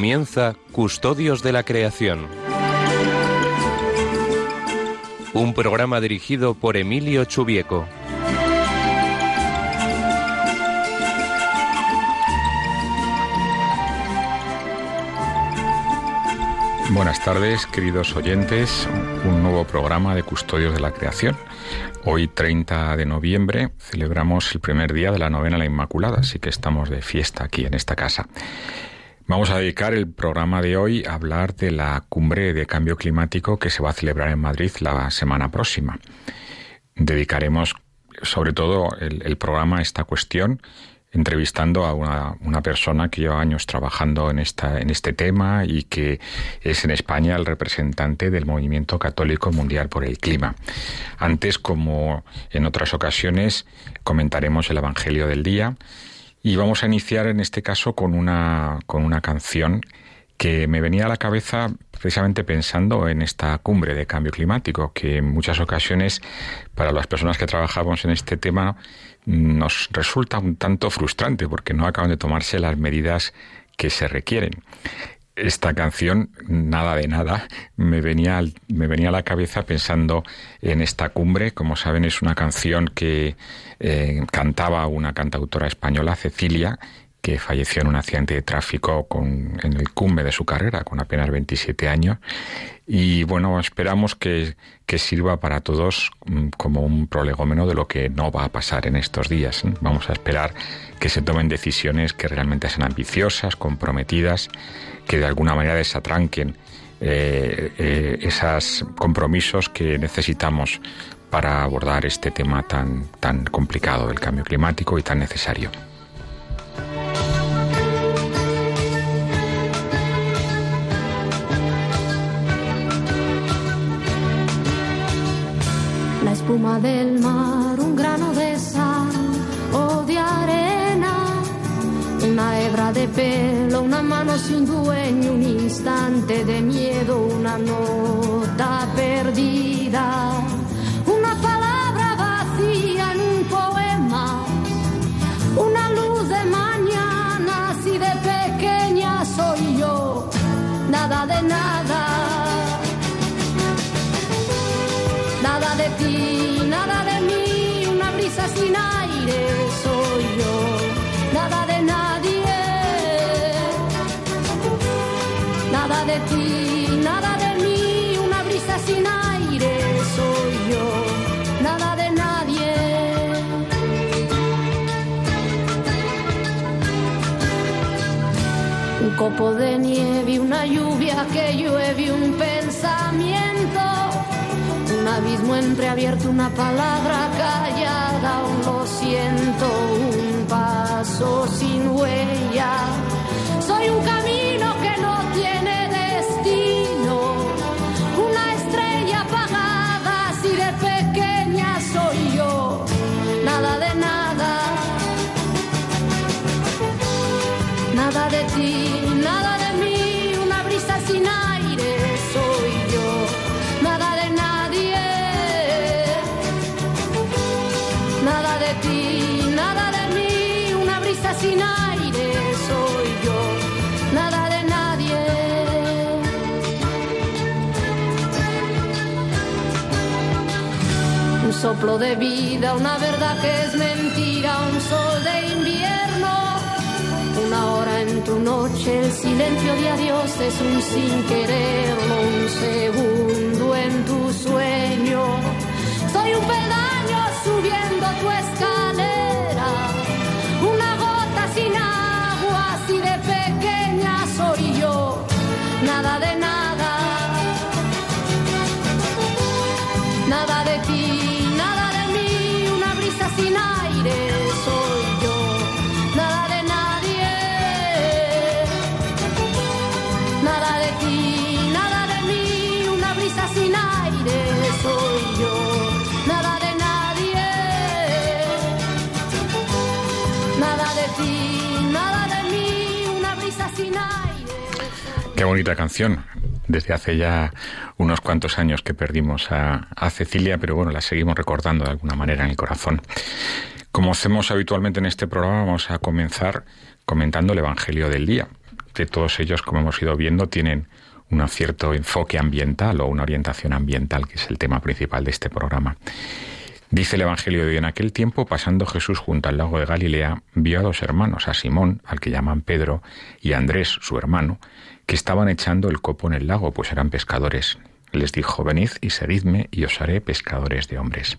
Comienza Custodios de la Creación. Un programa dirigido por Emilio Chubieco. Buenas tardes, queridos oyentes. Un nuevo programa de Custodios de la Creación. Hoy, 30 de noviembre, celebramos el primer día de la novena a la Inmaculada, así que estamos de fiesta aquí en esta casa. Vamos a dedicar el programa de hoy a hablar de la cumbre de cambio climático que se va a celebrar en Madrid la semana próxima. Dedicaremos sobre todo el, programa a esta cuestión entrevistando a una, persona que lleva años trabajando en, esta, en este tema y que es en España el representante del movimiento católico mundial por el clima. Antes, como en otras ocasiones, comentaremos el Evangelio del día y vamos a iniciar en este caso con una, con una canción que me venía a la cabeza precisamente pensando en esta cumbre de cambio climático, que en muchas ocasiones para las personas que trabajamos en este tema nos resulta un tanto frustrante porque no acaban de tomarse las medidas que se requieren esta canción, nada de nada, me venía, me venía a la cabeza pensando en esta cumbre. Como saben, es una canción que eh, cantaba una cantautora española, Cecilia, que falleció en un accidente de tráfico con, en el cumbre de su carrera, con apenas 27 años. Y bueno, esperamos que, que sirva para todos mm, como un prolegómeno de lo que no va a pasar en estos días. Vamos a esperar que se tomen decisiones que realmente sean ambiciosas, comprometidas, que de alguna manera desatranquen eh, eh, esos compromisos que necesitamos para abordar este tema tan, tan complicado del cambio climático y tan necesario. Espuma del mar, un grano de sal o de arena, una hebra de pelo, una mano sin dueño, un instante de miedo, una nota perdida, una palabra vacía en un poema, una luz de mañana, si de pequeña soy yo, nada de nada. Copo de nieve, una lluvia que llueve, un pensamiento un abismo entreabierto, una palabra callada, un lo siento, un paso sin huella. Soy un soplo de vida, una verdad que es mentira, un sol de invierno. Una hora en tu noche, el silencio de adiós es un sin quererlo, un segundo en tu sueño. Soy un peldaño subiendo Qué bonita canción. Desde hace ya unos cuantos años que perdimos a, Cecilia, pero bueno, la seguimos recordando de alguna manera en el corazón. Como hacemos habitualmente en este programa, vamos a comenzar comentando el Evangelio del día. que todos ellos, como hemos ido viendo, tienen un cierto enfoque ambiental o una orientación ambiental, que es el tema principal de este programa. Dice el Evangelio de hoy, en aquel tiempo, pasando Jesús junto al lago de Galilea, vio a dos hermanos, a Simón, al que llaman Pedro, y a Andrés, su hermano, que estaban echando el copo en el lago, pues eran pescadores. Les dijo, venid y seguidme, y os haré pescadores de hombres.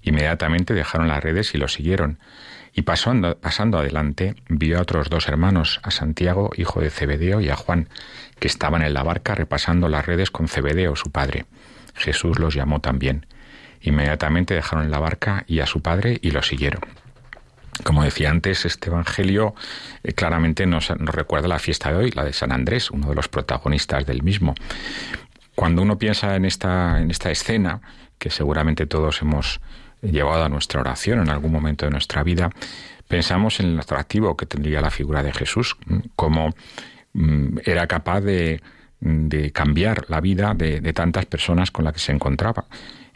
Inmediatamente dejaron las redes y lo siguieron. Y pasando, pasando adelante, vio a otros dos hermanos, a Santiago, hijo de Cebedeo, y a Juan, que estaban en la barca repasando las redes con Cebedeo, su padre. Jesús los llamó también. Inmediatamente dejaron la barca y a su padre y lo siguieron. Como decía antes, este Evangelio eh, claramente nos, recuerda la fiesta de hoy, la de San Andrés, uno de los protagonistas del mismo. Cuando uno piensa en esta, en esta escena, que seguramente todos hemos llevado a nuestra oración en algún momento de nuestra vida, pensamos en el atractivo que tendría la figura de Jesús, como mm, era capaz de, de cambiar la vida de, de, tantas personas con las que se encontraba.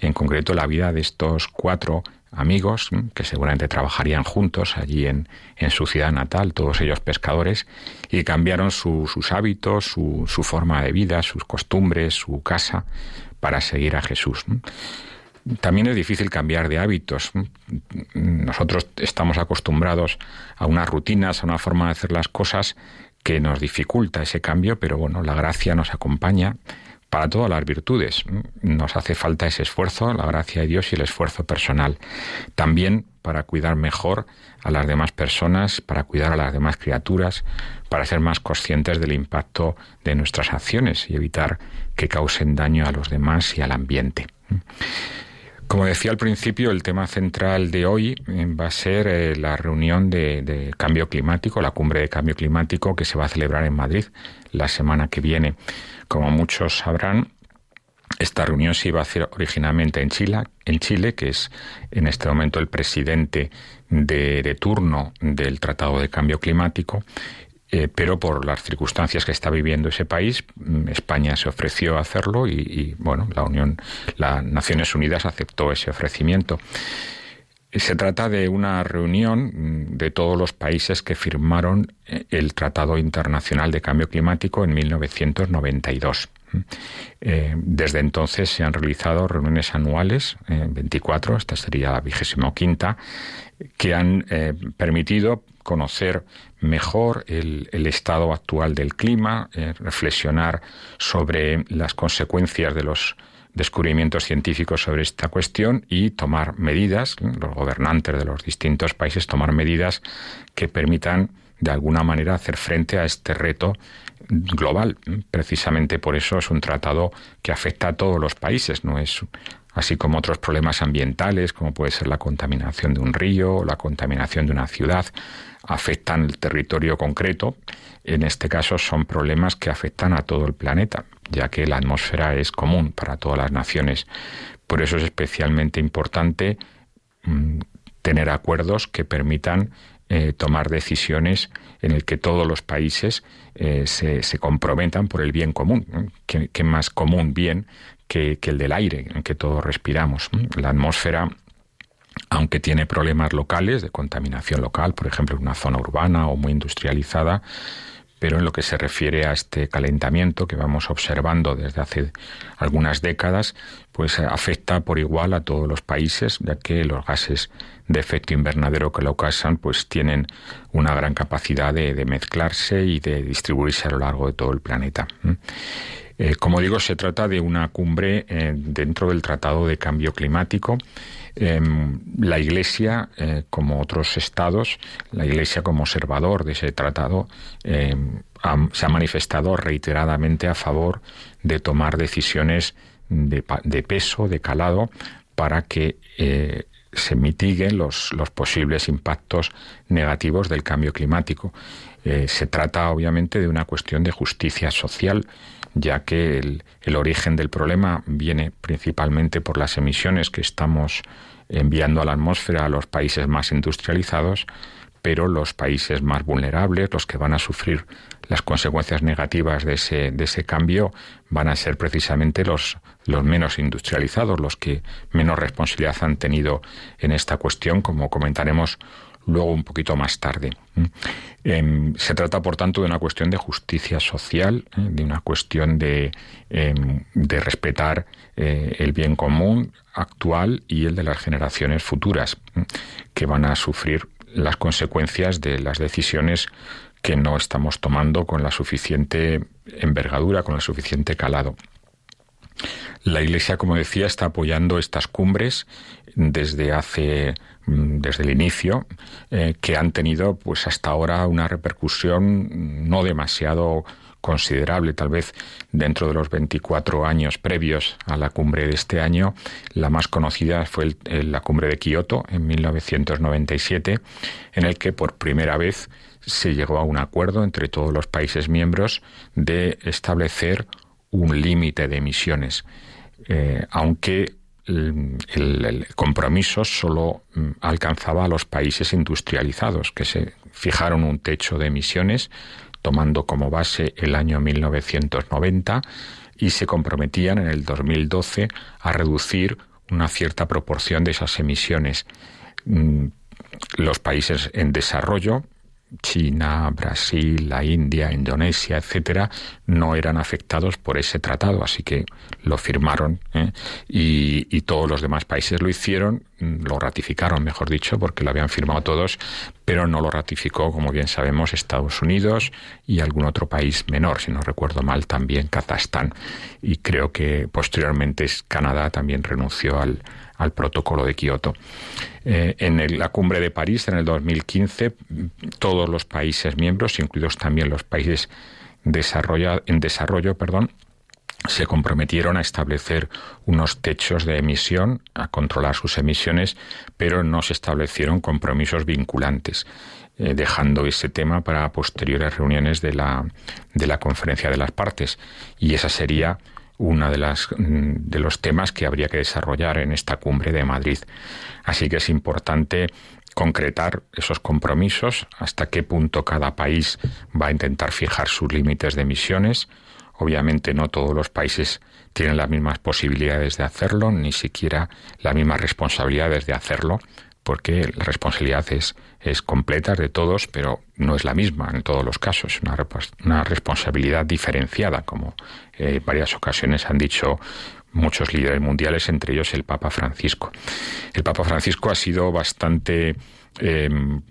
En concreto, la vida de estos cuatro amigos que seguramente trabajarían juntos allí en, en su ciudad natal, todos ellos pescadores, y cambiaron su, sus hábitos, su, su forma de vida, sus costumbres, su casa, para seguir a Jesús. También es difícil cambiar de hábitos. Nosotros estamos acostumbrados a unas rutinas, a una forma de hacer las cosas que nos dificulta ese cambio, pero bueno, la gracia nos acompaña para todas las virtudes. Nos hace falta ese esfuerzo, la gracia de Dios y el esfuerzo personal. También para cuidar mejor a las demás personas, para cuidar a las demás criaturas, para ser más conscientes del impacto de nuestras acciones y evitar que causen daño a los demás y al ambiente. Como decía al principio, el tema central de hoy eh, va a ser eh, la reunión de, cambio climático, la cumbre de cambio climático que se va a celebrar en Madrid la semana que viene. Como muchos sabrán, esta reunión se iba a hacer originalmente en Chile, en Chile, que es en este momento el presidente de turno del Tratado de Cambio Climático, eh, pero por las circunstancias que está viviendo ese país, mm, España se ofreció a hacerlo y, bueno, la Unión, las Naciones Unidas aceptó ese ofrecimiento. Se trata de una reunión mm, de todos los países que firmaron eh, el Tratado Internacional de Cambio Climático en 1992. Eh, desde entonces se han realizado reuniones anuales, 24, esta sería la vigésimo quinta, que han permitido conocer mejor el, estado actual del clima, eh, reflexionar sobre las consecuencias de los descubrimientos científicos sobre esta cuestión y tomar medidas, los gobernantes de los distintos países tomar medidas que permitan de alguna manera hacer frente a este reto global. Precisamente por eso es un tratado que afecta a todos los países, no es así como otros problemas ambientales, como puede ser la contaminación de un río o la contaminación de una ciudad, afectan el territorio concreto. En este caso son problemas que afectan a todo el planeta, ya que la atmósfera es común para todas las naciones. Por eso es especialmente importante mm, tener acuerdos que permitan eh, tomar decisiones en el que todos los países eh, se, se, comprometan por el bien común. ¿Qué, más común bien que, que, el del aire en que todos respiramos? La atmósfera aunque tiene problemas locales de contaminación local, por ejemplo, en una zona urbana o muy industrializada, pero en lo que se refiere a este calentamiento que vamos observando desde hace algunas décadas, pues afecta por igual a todos los países, ya que los gases de efecto invernadero que lo causan, pues tienen una gran capacidad de, mezclarse y de distribuirse a lo largo de todo el planeta. Eh, como digo, se trata de una cumbre eh, dentro del Tratado de Cambio Climático Em, la Iglesia, eh, como otros estados, la Iglesia como observador de ese tratado, em, se ha manifestado reiteradamente a favor de tomar decisiones de, peso, de calado, para que se mitiguen los, posibles impactos negativos del cambio climático. Se trata obviamente de una cuestión de justicia social ya que el, origen del problema viene principalmente por las emisiones que estamos enviando a la atmósfera a los países más industrializados, pero los países más vulnerables, los que van a sufrir las consecuencias negativas de ese, de ese cambio, van a ser precisamente los, los menos industrializados, los que menos responsabilidad han tenido en esta cuestión, como comentaremos luego un poquito más tarde. Em, se trata, por tanto, de una cuestión de justicia social, ¿eh? de una cuestión de, em, de respetar eh, el bien común actual y el de las generaciones futuras, que van a sufrir las consecuencias de las decisiones que no estamos tomando con la suficiente envergadura, con el suficiente calado. La Iglesia, como decía, está apoyando estas cumbres desde hace desde el inicio eh, que han tenido pues hasta ahora una repercusión no demasiado considerable, tal vez dentro de los 24 años previos a la cumbre de este año. La más conocida fue la cumbre de Kioto en 1997, en el que por primera vez se llegó a un acuerdo entre todos los países miembros de establecer un límite de emisiones, eh, aunque el, compromiso solo mm, alcanzaba a los países industrializados, que se fijaron un techo de emisiones tomando como base el año 1990 y se comprometían en el 2012 a reducir una cierta proporción de esas emisiones. Mm, los países en desarrollo China, Brasil, la India, Indonesia, etcétera, no eran afectados por ese tratado, así que lo firmaron ¿eh? y, todos los demás países lo hicieron, mm, lo ratificaron, mejor dicho, porque lo habían firmado todos, pero no lo ratificó, como bien sabemos, Estados Unidos y algún otro país menor, si no recuerdo mal, también Kazajstán. Y creo que posteriormente Canadá también renunció al, al protocolo de Kioto. Eh, en la cumbre de París, en el 2015, todos los países miembros, incluidos también los países en desarrollo, perdón, se comprometieron a establecer unos techos de emisión, a controlar sus emisiones, pero no se establecieron compromisos vinculantes, eh, dejando ese tema para posteriores reuniones de la, de la conferencia de las partes. Y esa sería una de mm, de los temas que habría que desarrollar en esta cumbre de Madrid. Así que es importante concretar esos compromisos, hasta qué punto cada país va a intentar fijar sus límites de emisiones. Obviamente no todos los países tienen las mismas posibilidades de hacerlo, ni siquiera las mismas responsabilidades de hacerlo, porque la responsabilidad es, es completa de todos, pero no es la misma en todos los casos, una, una responsabilidad diferenciada, como en eh, varias ocasiones han dicho muchos líderes mundiales, entre ellos el Papa Francisco. El Papa Francisco ha sido bastante em,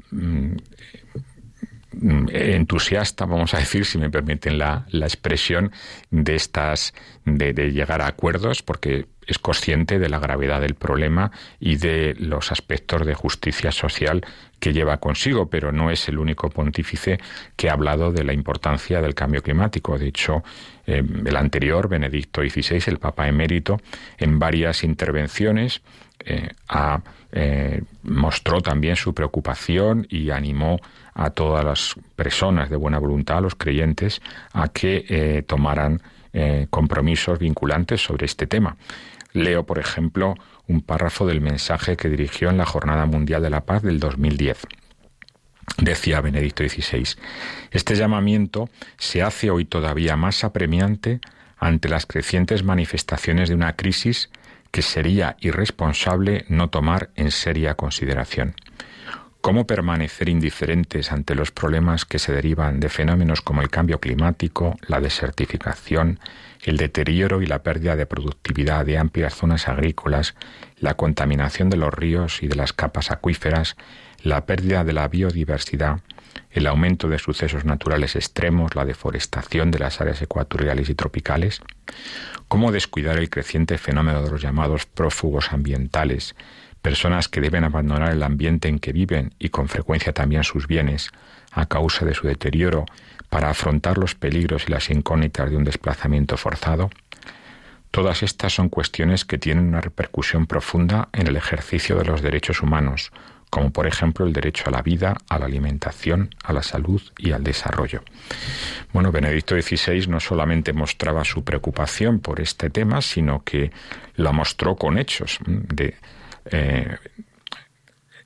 Mm, entusiasta, vamos a decir, si me permiten la, la expresión, de estas, de, de, llegar a acuerdos, porque es consciente de la gravedad del problema y de los aspectos de justicia social que lleva consigo, pero no es el único pontífice que ha hablado de la importancia del cambio climático. De hecho, eh, el anterior, Benedicto XVI, el Papa emérito, en varias intervenciones eh, eh, mostró también su preocupación y animó a todas las personas de buena voluntad, los creyentes, a que eh, tomaran eh, compromisos vinculantes sobre este tema. Leo, por ejemplo, un párrafo del mensaje que dirigió en la Jornada Mundial de la Paz del 2010. Decía Benedicto XVI, este llamamiento se hace hoy todavía más apremiante ante las crecientes manifestaciones de una crisis que sería irresponsable no tomar en seria consideración. ¿Cómo permanecer indiferentes ante los problemas que se derivan de fenómenos como el cambio climático, la desertificación, el deterioro y la pérdida de productividad de amplias zonas agrícolas, la contaminación de los ríos y de las capas acuíferas, la pérdida de la biodiversidad, el aumento de sucesos naturales extremos, la deforestación de las áreas ecuatoriales y tropicales? ¿Cómo descuidar el creciente fenómeno de los llamados prófugos ambientales, personas que deben abandonar el ambiente en que viven y con frecuencia también sus bienes a causa de su deterioro para afrontar los peligros y las incógnitas de un desplazamiento forzado? Todas estas son cuestiones que tienen una repercusión profunda en el ejercicio de los derechos humanos, como por ejemplo el derecho a la vida, a la alimentación, a la salud y al desarrollo. Bueno, Benedicto XVI no solamente mostraba su preocupación por este tema, sino que lo mostró con hechos de eh,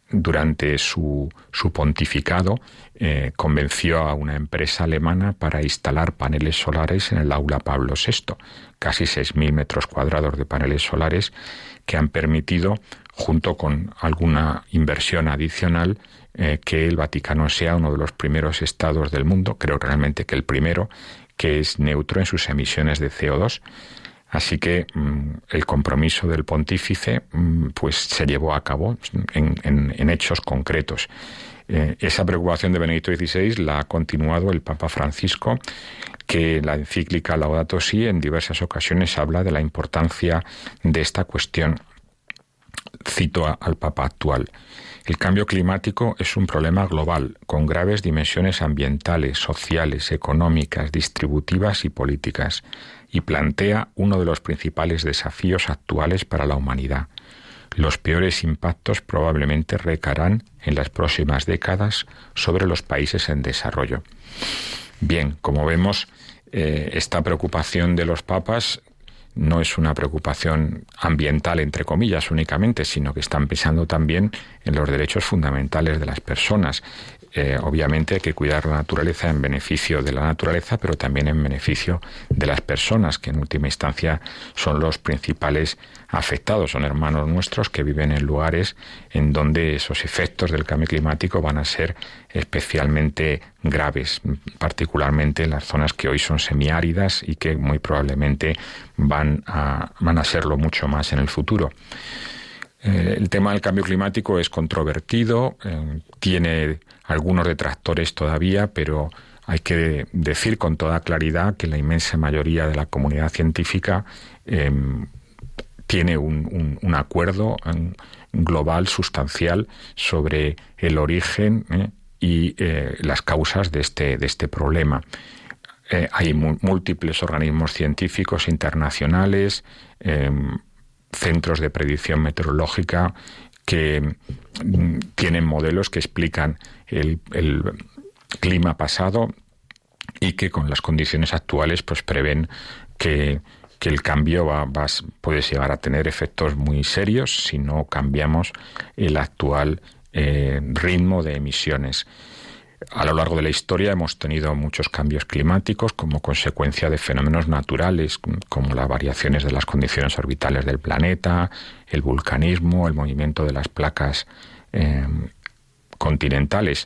durante su, su pontificado, eh, convenció a una empresa alemana para instalar paneles solares en el aula Pablo VI, casi 6.000 metros cuadrados de paneles solares que han permitido, junto con alguna inversión adicional, eh, que el Vaticano sea uno de los primeros estados del mundo, creo realmente que el primero, que es neutro en sus emisiones de CO2. Así que mm, el compromiso del pontífice mm, pues se llevó a cabo en, hechos concretos. Eh, esa preocupación de Benedicto XVI la ha continuado el Papa Francisco, que la encíclica Laudato Si en diversas ocasiones habla de la importancia de esta cuestión. Cito al Papa actual. El cambio climático es un problema global, con graves dimensiones ambientales, sociales, económicas, distributivas y políticas, y plantea uno de los principales desafíos actuales para la humanidad. Los peores impactos probablemente recarán en las próximas décadas sobre los países en desarrollo. Bien, como vemos, eh, esta preocupación de los papas no es una preocupación ambiental, entre comillas, únicamente, sino que están pensando también en los derechos fundamentales de las personas. Eh, obviamente hay que cuidar la naturaleza en beneficio de la naturaleza, pero también en beneficio de las personas, que en última instancia son los principales afectados, son hermanos nuestros que viven en lugares en donde esos efectos del cambio climático van a ser especialmente graves, particularmente en las zonas que hoy son semiáridas y que muy probablemente van a, van a serlo mucho más en el futuro. Eh, el tema del cambio climático es controvertido, eh, tiene algunos detractores todavía, pero hay que decir con toda claridad que la inmensa mayoría de la comunidad científica em, tiene un, acuerdo em, global sustancial sobre el origen eh, y las causas de este, de este problema. hay múltiples organismos científicos internacionales, em, centros de predicción meteorológica que mm, tienen modelos que explican el, clima pasado y que con las condiciones actuales pues prevén que, el cambio va, puede llegar a tener efectos muy serios si no cambiamos el actual eh, ritmo de emisiones. A lo largo de la historia hemos tenido muchos cambios climáticos como consecuencia de fenómenos naturales como las variaciones de las condiciones orbitales del planeta, el vulcanismo, el movimiento de las placas eh, continentales,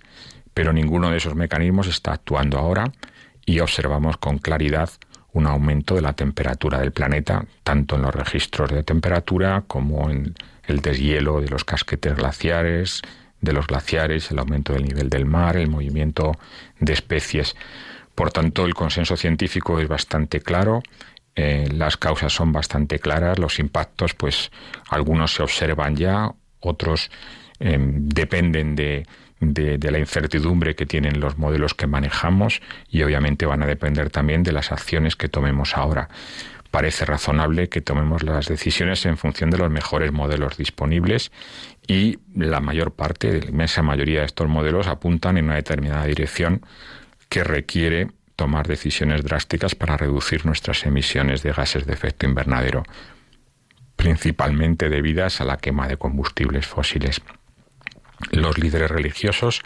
pero ninguno de esos mecanismos está actuando ahora y observamos con claridad un aumento de la temperatura del planeta, tanto en los registros de temperatura como en el deshielo de los casquetes glaciares, de los glaciares, el aumento del nivel del mar, el movimiento de especies. Por tanto, el consenso científico es bastante claro, eh, las causas son bastante claras, los impactos, pues algunos se observan ya, otros em, dependen de, de, la incertidumbre que tienen los modelos que manejamos y obviamente van a depender también de las acciones que tomemos ahora parece razonable que tomemos las decisiones en función de los mejores modelos disponibles y la mayor parte, la inmensa mayoría de estos modelos apuntan en una determinada dirección que requiere tomar decisiones drásticas para reducir nuestras emisiones de gases de efecto invernadero, principalmente debidas a la quema de combustibles fósiles. Los líderes religiosos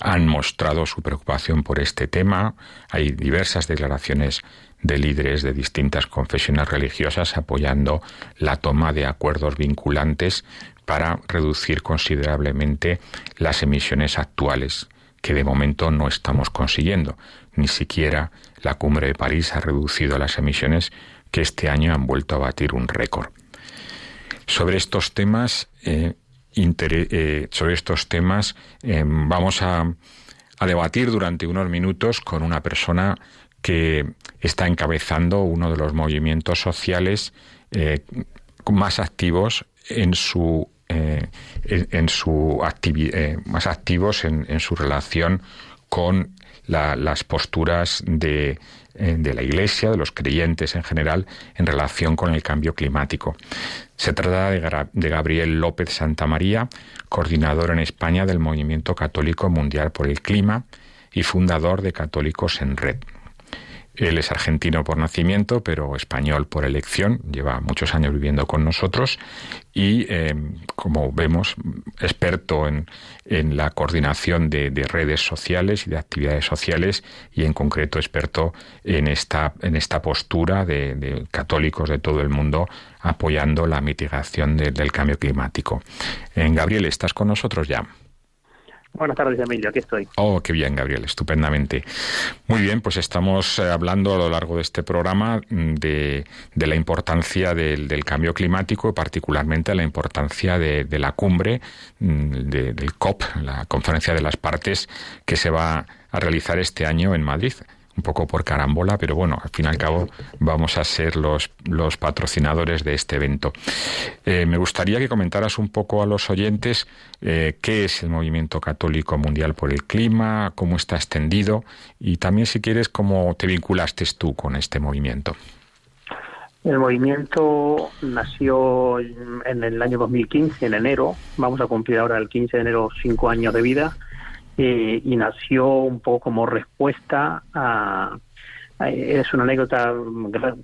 han mostrado su preocupación por este tema. Hay diversas declaraciones de líderes de distintas confesiones religiosas apoyando la toma de acuerdos vinculantes para reducir considerablemente las emisiones actuales, que de momento no estamos consiguiendo. Ni siquiera la cumbre de París ha reducido las emisiones que este año han vuelto a batir un récord. Sobre estos temas, eh, eh, sobre estos temas eh, vamos a, a debatir durante unos minutos con una persona que está encabezando uno de los movimientos sociales eh, más activos en su en, su más activos en, su relación con las posturas de, de, la Iglesia, de los creyentes en general, en relación con el cambio climático. Se trata de Gabriel López Santamaría, coordinador en España del Movimiento Católico Mundial por el Clima y fundador de Católicos en Red. Él es argentino por nacimiento, pero español por elección. Lleva muchos años viviendo con nosotros y, eh, como vemos, experto en, la coordinación de, redes sociales y de actividades sociales y, en concreto, experto en esta, en esta postura de, católicos de todo el mundo apoyando la mitigación del cambio climático. En eh, Gabriel, ¿estás con nosotros ya? Buenas tardes, Emilio, aquí estoy. Oh, qué bien, Gabriel, estupendamente. Muy bien, pues estamos eh, hablando a lo largo de este programa mm, de, la importancia del, cambio climático, particularmente la importancia de, la cumbre mm, del COP, la Conferencia de las Partes, que se va a realizar este año en Madrid un poco por carambola, pero bueno, al fin y al cabo vamos a ser los, los patrocinadores de este evento. Eh, me gustaría que comentaras un poco a los oyentes eh, qué es el movimiento católico mundial por el clima, cómo está extendido y también si quieres cómo te vinculaste tú con este movimiento. El movimiento nació en el año 2015, en enero. Vamos a cumplir ahora el 15 de enero cinco años de vida eh, y nació un poco como respuesta a, es una anécdota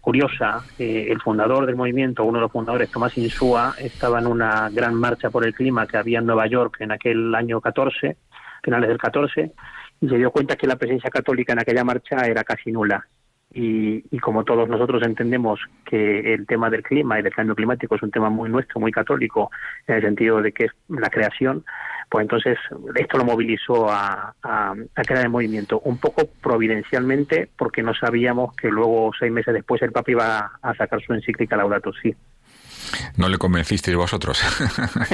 curiosa. Eh, el fundador del movimiento, uno de los fundadores, Tomás Insúa, estaba en una gran marcha por el clima que había en Nueva York en aquel año 14, finales del 14, y se dio cuenta que la presencia católica en aquella marcha era casi nula. Y, y, como todos nosotros entendemos que el tema del clima y del cambio climático es un tema muy nuestro, muy católico, en el sentido de que es la creación, pues entonces esto lo movilizó a, crear el movimiento, un poco providencialmente, porque no sabíamos que luego, seis meses después, el Papa iba a sacar su encíclica Laudato Si. ¿No le convencisteis vosotros?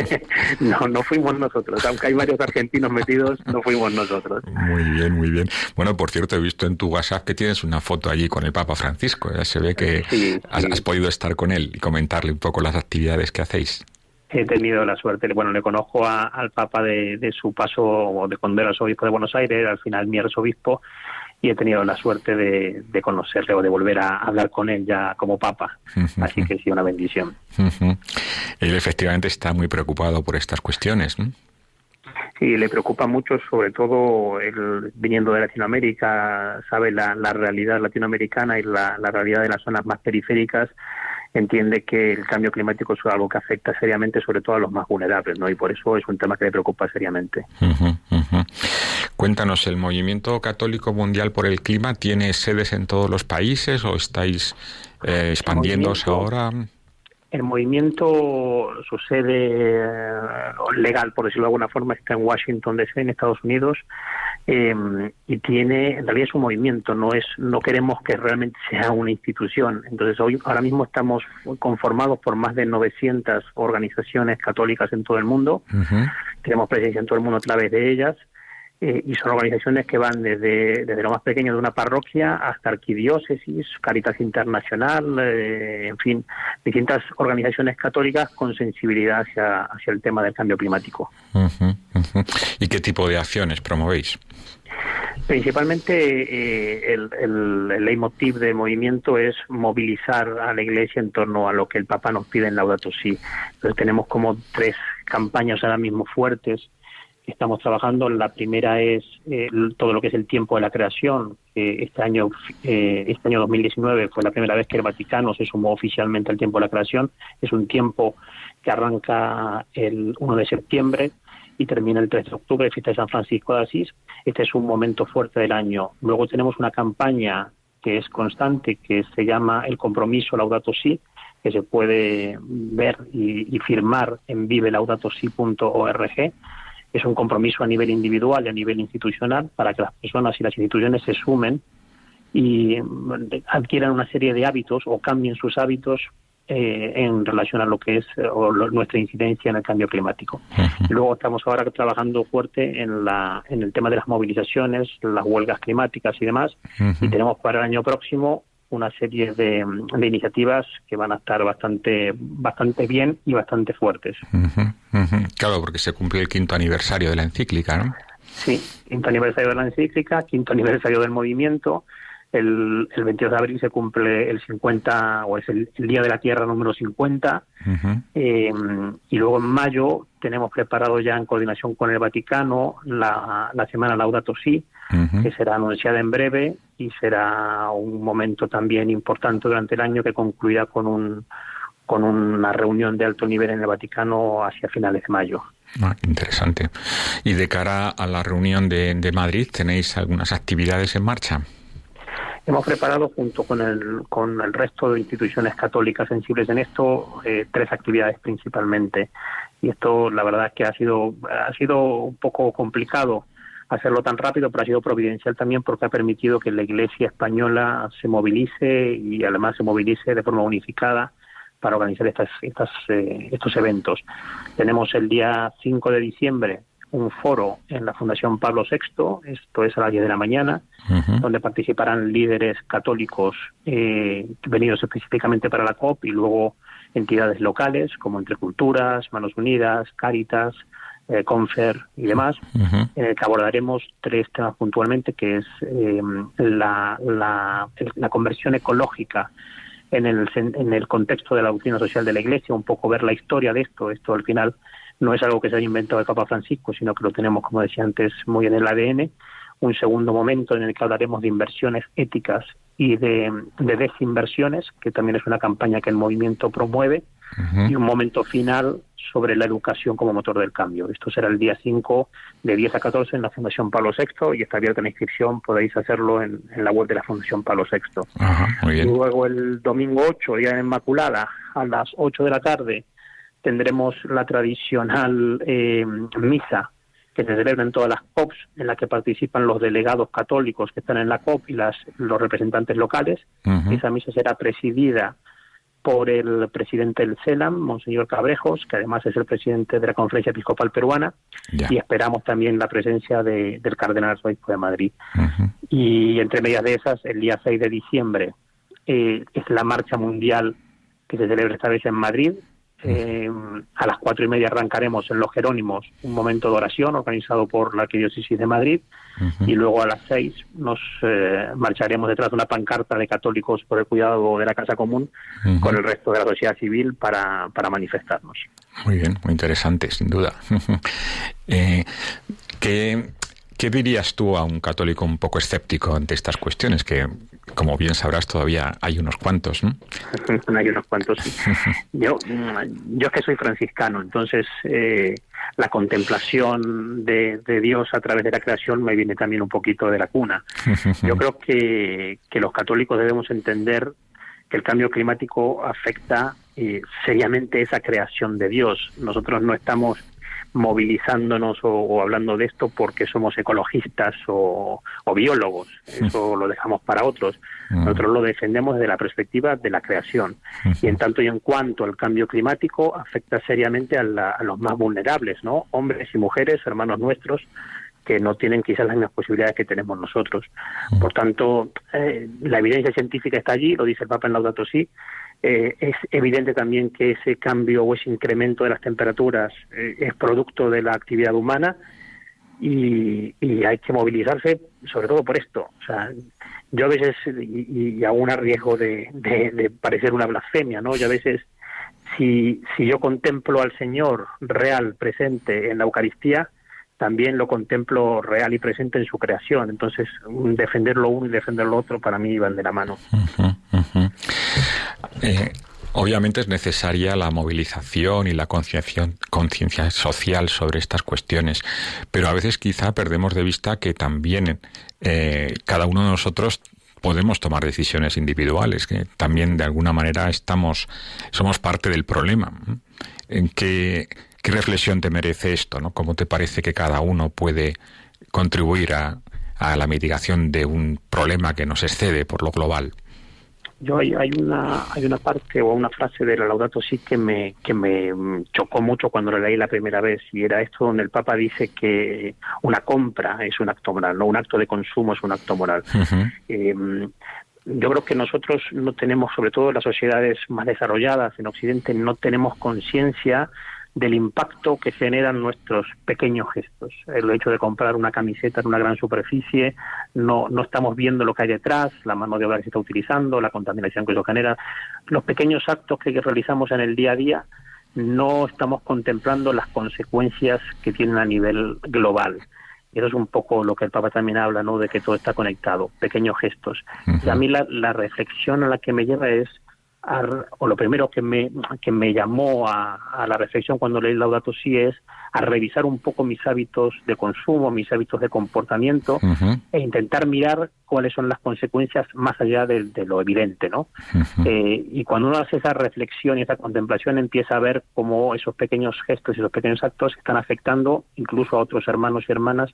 no, no fuimos nosotros. Aunque hay varios argentinos metidos, no fuimos nosotros. Muy bien, muy bien. Bueno, por cierto, he visto en tu WhatsApp que tienes una foto allí con el Papa Francisco. Ya se ve que has, podido estar con él y comentarle un poco las actividades que hacéis he tenido la suerte, bueno, le conozco al Papa de, su paso de cuando era arzobispo de Buenos Aires, al final mi arzobispo, y he tenido la suerte de, conocerle o de volver a hablar con él ya como Papa. Así que sí, una bendición. Él efectivamente está muy preocupado por estas cuestiones. Sí, le preocupa mucho, sobre todo él, viniendo de Latinoamérica, sabe la, realidad latinoamericana y la, la realidad de las zonas más periféricas entiende que el cambio climático es algo que afecta seriamente sobre todo a los más vulnerables, ¿no? Y por eso es un tema que le preocupa seriamente. Cuéntanos, ¿el movimiento católico mundial por el clima tiene sedes en todos los países o estáis eh, expandiéndose ahora? El movimiento, su sede eh, legal, por decirlo de alguna forma, está en Washington DC, en Estados Unidos, eh, y tiene, en realidad es un movimiento, no es, no queremos que realmente sea una institución. Entonces hoy, ahora mismo estamos conformados por más de 900 organizaciones católicas en todo el mundo. Tenemos presencia en todo el mundo a través de ellas. Eh, y son organizaciones que van desde, desde lo más pequeño de una parroquia hasta arquidiócesis, Caritas Internacional, eh, en fin, distintas organizaciones católicas con sensibilidad hacia, hacia el tema del cambio climático. ¿Y qué tipo de acciones promovéis? Principalmente eh, el, el, el, leitmotiv del movimiento es movilizar a la Iglesia en torno a lo que el Papa nos pide en Laudato Si. Entonces tenemos como tres campañas ahora mismo fuertes estamos trabajando. La primera es eh, todo lo que es el tiempo de la creación. este año, eh, este año 2019 fue la primera vez que el Vaticano se sumó oficialmente al tiempo de la creación. Es un tiempo que arranca el 1 de septiembre y termina el 3 de octubre, fiesta de San Francisco de Asís. Este es un momento fuerte del año. Luego tenemos una campaña que es constante, que se llama el compromiso Laudato Si, que se puede ver y, firmar en vivelaudatosí.org es un compromiso a nivel individual y a nivel institucional para que las personas y las instituciones se sumen y adquieran una serie de hábitos o cambien sus hábitos eh, en relación a lo que es nuestra incidencia en el cambio climático. Luego estamos ahora trabajando fuerte en, la, en el tema de las movilizaciones, las huelgas climáticas y demás, y tenemos para el año próximo una serie de, iniciativas que van a estar bastante, bastante bien y bastante fuertes. Claro, porque se cumple el quinto aniversario de la encíclica, ¿no? Sí, quinto aniversario de la encíclica, quinto aniversario del movimiento. El, el 22 de abril se cumple el 50, o es el, Día de la Tierra número 50. Eh, y luego en mayo tenemos preparado ya en coordinación con el Vaticano la, la Semana Laudato Si, que será anunciada en breve y será un momento también importante durante el año que concluirá con un con una reunión de alto nivel en el Vaticano hacia finales de mayo. Ah, interesante. Y de cara a la reunión de, de Madrid, ¿tenéis algunas actividades en marcha? Hemos preparado junto con el, con el resto de instituciones católicas sensibles en esto eh, tres actividades principalmente. Y esto la verdad que ha sido, ha sido un poco complicado hacerlo tan rápido, pero ha sido providencial también porque ha permitido que la Iglesia española se movilice y además se movilice de forma unificada para organizar estas, estas, eh, estos eventos. Tenemos el día 5 de diciembre un foro en la Fundación Pablo VI, esto es a las 10 de la mañana, donde participarán líderes católicos eh, venidos específicamente para la COP y luego entidades locales como Entre Culturas, Manos Unidas, Cáritas, eh, Confer y demás, en el que abordaremos tres temas puntualmente, que es eh, la, la, la, conversión ecológica en el, en el contexto de la doctrina social de la Iglesia, un poco ver la historia de esto, esto al final no es algo que se haya inventado el Papa Francisco, sino que lo tenemos, como decía antes, muy en el ADN. Un segundo momento en el que hablaremos de inversiones éticas y de, desinversiones, que también es una campaña que el movimiento promueve, y un momento final sobre la educación como motor del cambio. Esto será el día 5 de 10 a 14 en la Fundación Pablo VI y está abierta la inscripción, podéis hacerlo en, la web de la Fundación Pablo VI. Luego el domingo 8, Día de Inmaculada, a las 8 de la tarde, tendremos la tradicional eh, misa que se celebra en todas las COPs, en la que participan los delegados católicos que están en la COP y las, los representantes locales. Esa misa será presidida por el presidente del CELAM, Monseñor Cabrejos, que además es el presidente de la Conferencia Episcopal Peruana, y esperamos también la presencia de, del Cardenal Arzobispo de Madrid. Y entre medias de esas, el día 6 de diciembre eh, es la marcha mundial que se celebra esta vez en Madrid, eh, a las cuatro y media arrancaremos en Los Jerónimos un momento de oración organizado por la Arquidiócesis de Madrid y luego a las seis nos eh, marcharemos detrás de una pancarta de católicos por el cuidado de la casa común con el resto de la sociedad civil para, para manifestarnos. Muy bien, muy interesante, sin duda. eh, ¿qué, ¿Qué dirías tú a un católico un poco escéptico ante estas cuestiones? Que, como bien sabrás, todavía hay unos cuantos, ¿no? hay unos cuantos, Yo, mm, yo es que soy franciscano, entonces eh, la contemplación de, Dios a través de la creación me viene también un poquito de la cuna. Yo creo que, que los católicos debemos entender que el cambio climático afecta eh, seriamente esa creación de Dios. Nosotros no estamos movilizándonos o, hablando de esto porque somos ecologistas o, biólogos. Eso lo dejamos para otros. Nosotros lo defendemos desde la perspectiva de la creación. Y en tanto y en cuanto al cambio climático afecta seriamente a, los más vulnerables, ¿no? Hombres y mujeres, hermanos nuestros, que no tienen quizás las mismas posibilidades que tenemos nosotros. Por tanto, eh, la evidencia científica está allí, lo dice el Papa en Laudato Si, eh, es evidente también que ese cambio o ese incremento de las temperaturas eh, es producto de la actividad humana y, hay que movilizarse sobre todo por esto. O sea, yo a veces, y, y aún a riesgo de, de, parecer una blasfemia, ¿no? Yo a veces, si, si yo contemplo al Señor real, presente en la Eucaristía, también lo contemplo real y presente en su creación. Entonces, defender lo uno y defender lo otro para mí van de la mano. Eh, obviamente es necesaria la movilización y la conciencia social sobre estas cuestiones, pero a veces quizá perdemos de vista que también eh, cada uno de nosotros podemos tomar decisiones individuales, que también de alguna manera estamos, somos parte del problema. ¿En qué, qué reflexión te merece esto? ¿no? ¿Cómo te parece que cada uno puede contribuir a, a la mitigación de un problema que nos excede por lo global? Yo hay, hay, una hay una parte o una frase de la Laudato Si que me que me chocó mucho cuando la leí la primera vez y era esto donde el Papa dice que una compra es un acto moral, no un acto de consumo es un acto moral. Em, yo creo que nosotros no tenemos, sobre todo las sociedades más desarrolladas en Occidente, no tenemos conciencia del impacto que generan nuestros pequeños gestos. El hecho de comprar una camiseta en una gran superficie, no, no estamos viendo lo que hay detrás, la mano de obra que se está utilizando, la contaminación que eso genera. Los pequeños actos que realizamos en el día a día no estamos contemplando las consecuencias que tienen a nivel global. Y eso es un poco lo que el Papa también habla, ¿no? De que todo está conectado, pequeños gestos. Y a mí la, la reflexión a la que me lleva es o lo primero que me, que me llamó a, la reflexión cuando leí Laudato Si es a revisar un poco mis hábitos de consumo, mis hábitos de comportamiento e intentar mirar cuáles son las consecuencias más allá de, lo evidente, ¿no? Eh, y cuando uno hace esa reflexión y esa contemplación empieza a ver cómo esos pequeños gestos y esos pequeños actos están afectando incluso a otros hermanos y hermanas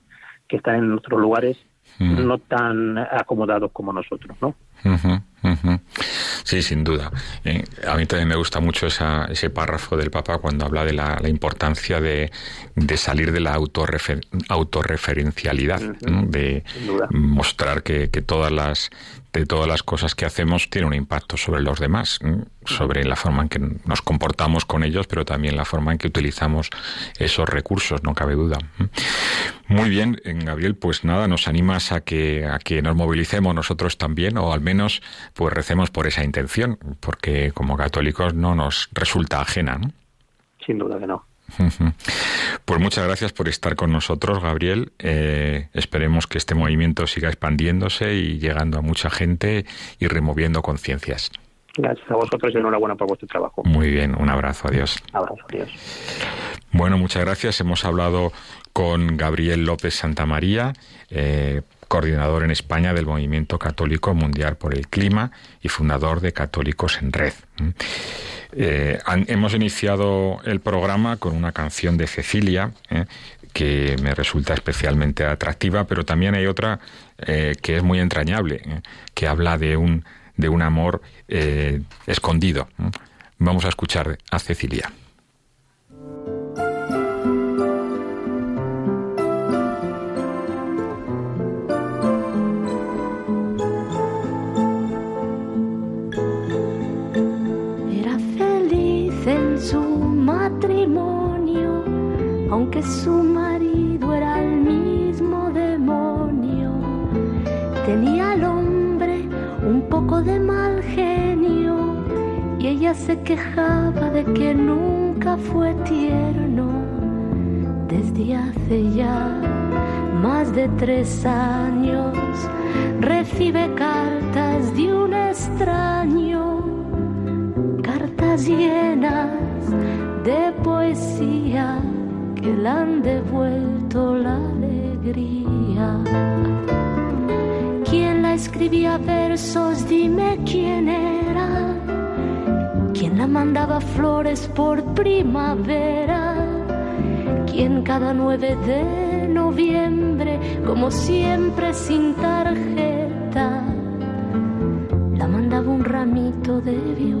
que están en otros lugares no tan acomodados como nosotros, ¿no? Sí, sin duda. Eh, a mí también me gusta mucho esa, ese párrafo del Papa cuando habla de la, importancia de, de, salir de la autorreferencialidad, de mostrar que, que, todas las de todas las cosas que hacemos tiene un impacto sobre los demás, sobre la forma en que nos comportamos con ellos, pero también la forma en que utilizamos esos recursos, no cabe duda. Muy bien, Gabriel, pues nada, nos animas a que a que nos movilicemos nosotros también, o al menos pues recemos por esa intención, porque como católicos no nos resulta ajena, ¿no? Sin duda que no. Pues muchas gracias por estar con nosotros, Gabriel. Eh, esperemos que este movimiento siga expandiéndose y llegando a mucha gente y removiendo conciencias. Gracias a vosotros y enhorabuena por vuestro trabajo. Muy bien, un abrazo, adiós. Abrazo, adiós. Bueno, muchas gracias. Hemos hablado con Gabriel López Santamaría, eh, coordinador en España del Movimiento Católico Mundial por el Clima y fundador de Católicos en Red. Eh, hemos iniciado el programa con una canción de Cecilia, eh, que me resulta especialmente atractiva, pero también hay otra eh, que es muy entrañable, que habla de un, de un amor escondido. Vamos a escuchar a Cecilia. Aunque su marido era el mismo demonio. Tenía al hombre un poco de mal genio y ella se quejaba de que nunca fue tierno. Desde hace ya más de tres años recibe cartas de un extraño, cartas llenas de poesía que le han devuelto la alegría. ¿Quién la escribía versos? Dime quién era. ¿Quién la mandaba flores por primavera? ¿Quién cada 9 de noviembre, como siempre sin tarjeta, la mandaba un ramito de violetas?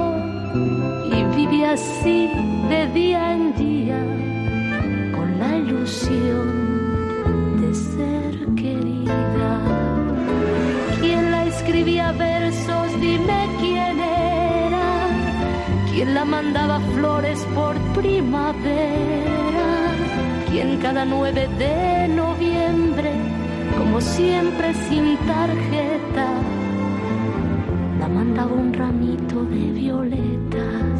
así de día en día con la ilusión de ser querida. ¿Quién la escribía versos? Dime quién era. ¿Quién la mandaba flores por primavera? ¿Quién cada 9 de noviembre, como siempre sin tarjeta, la mandaba un ramito de violetas?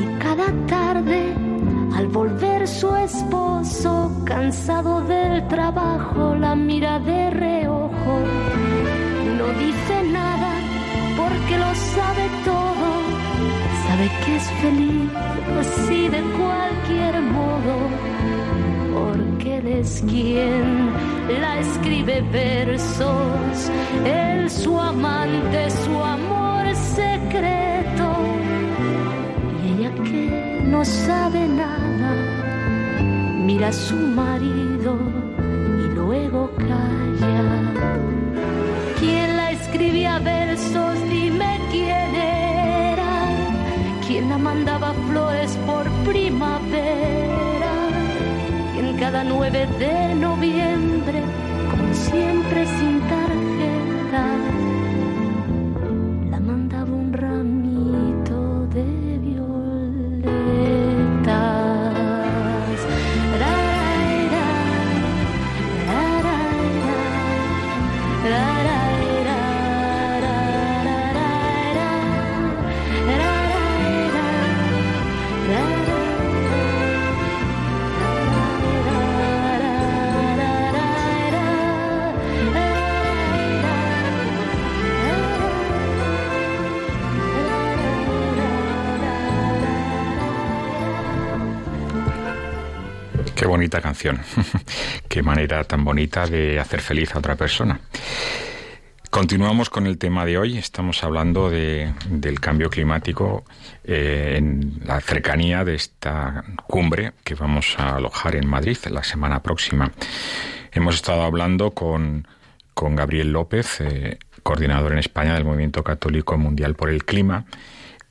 Y cada tarde, al volver su esposo, cansado del trabajo, la mira de reojo. No dice nada porque lo sabe todo. Sabe que es feliz así de cualquier modo es quien la escribe versos, él su amante, su amor secreto, y ella que no sabe nada, mira a su marido y luego calla. ¿Quién la escribía versos? Dime quién era. mandaba flores por primavera cada 9 de noviembre, como siempre sin tarjeta bonita canción. Qué manera tan bonita de hacer feliz a otra persona. Continuamos con el tema de hoy. Estamos hablando de, del cambio climático eh, en la cercanía de esta cumbre que vamos a alojar en Madrid la semana próxima. Hemos estado hablando con, con Gabriel López, eh, coordinador en España del Movimiento Católico Mundial por el Clima,